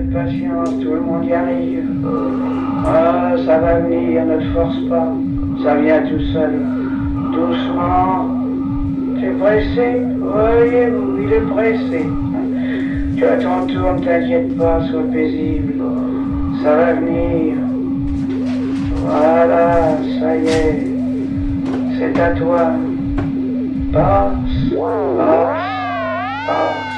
patience, tout le monde y arrive. Ah, ça va venir, ne te force pas. Ça vient tout seul. Doucement. Tu es pressé? Voyez-vous, il est pressé. Tu as ton tour, ne t'inquiète pas, sois paisible. Ça va venir. Voilà, ça y est. C'est à toi. Passe, passe.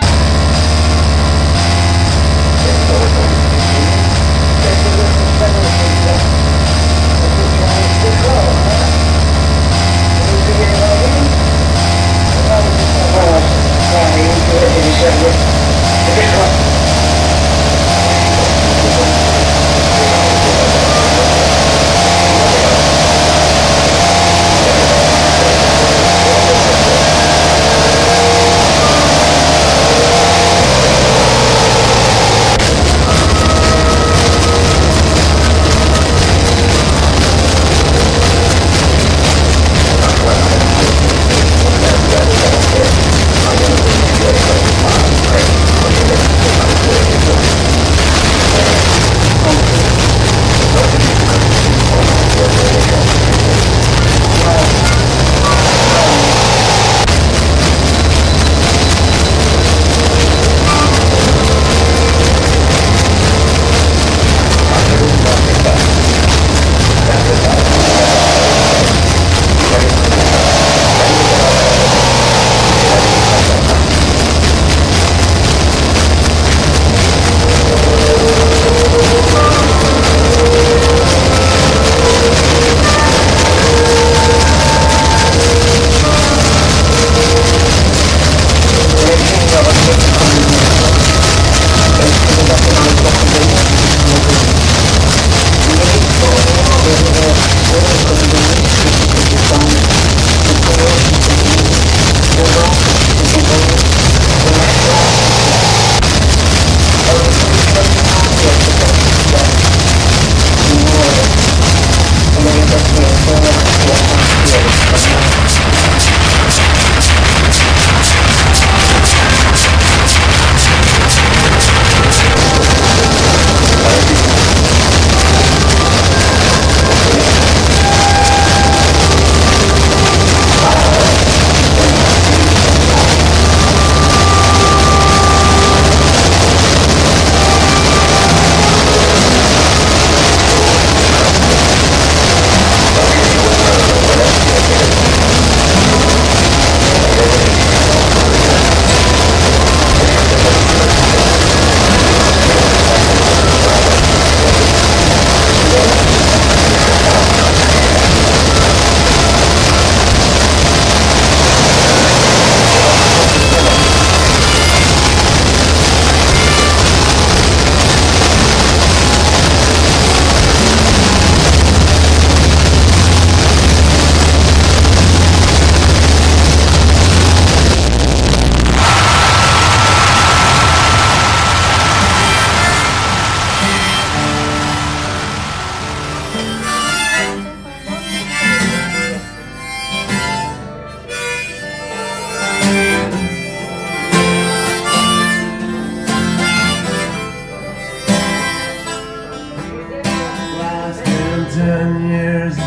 years and years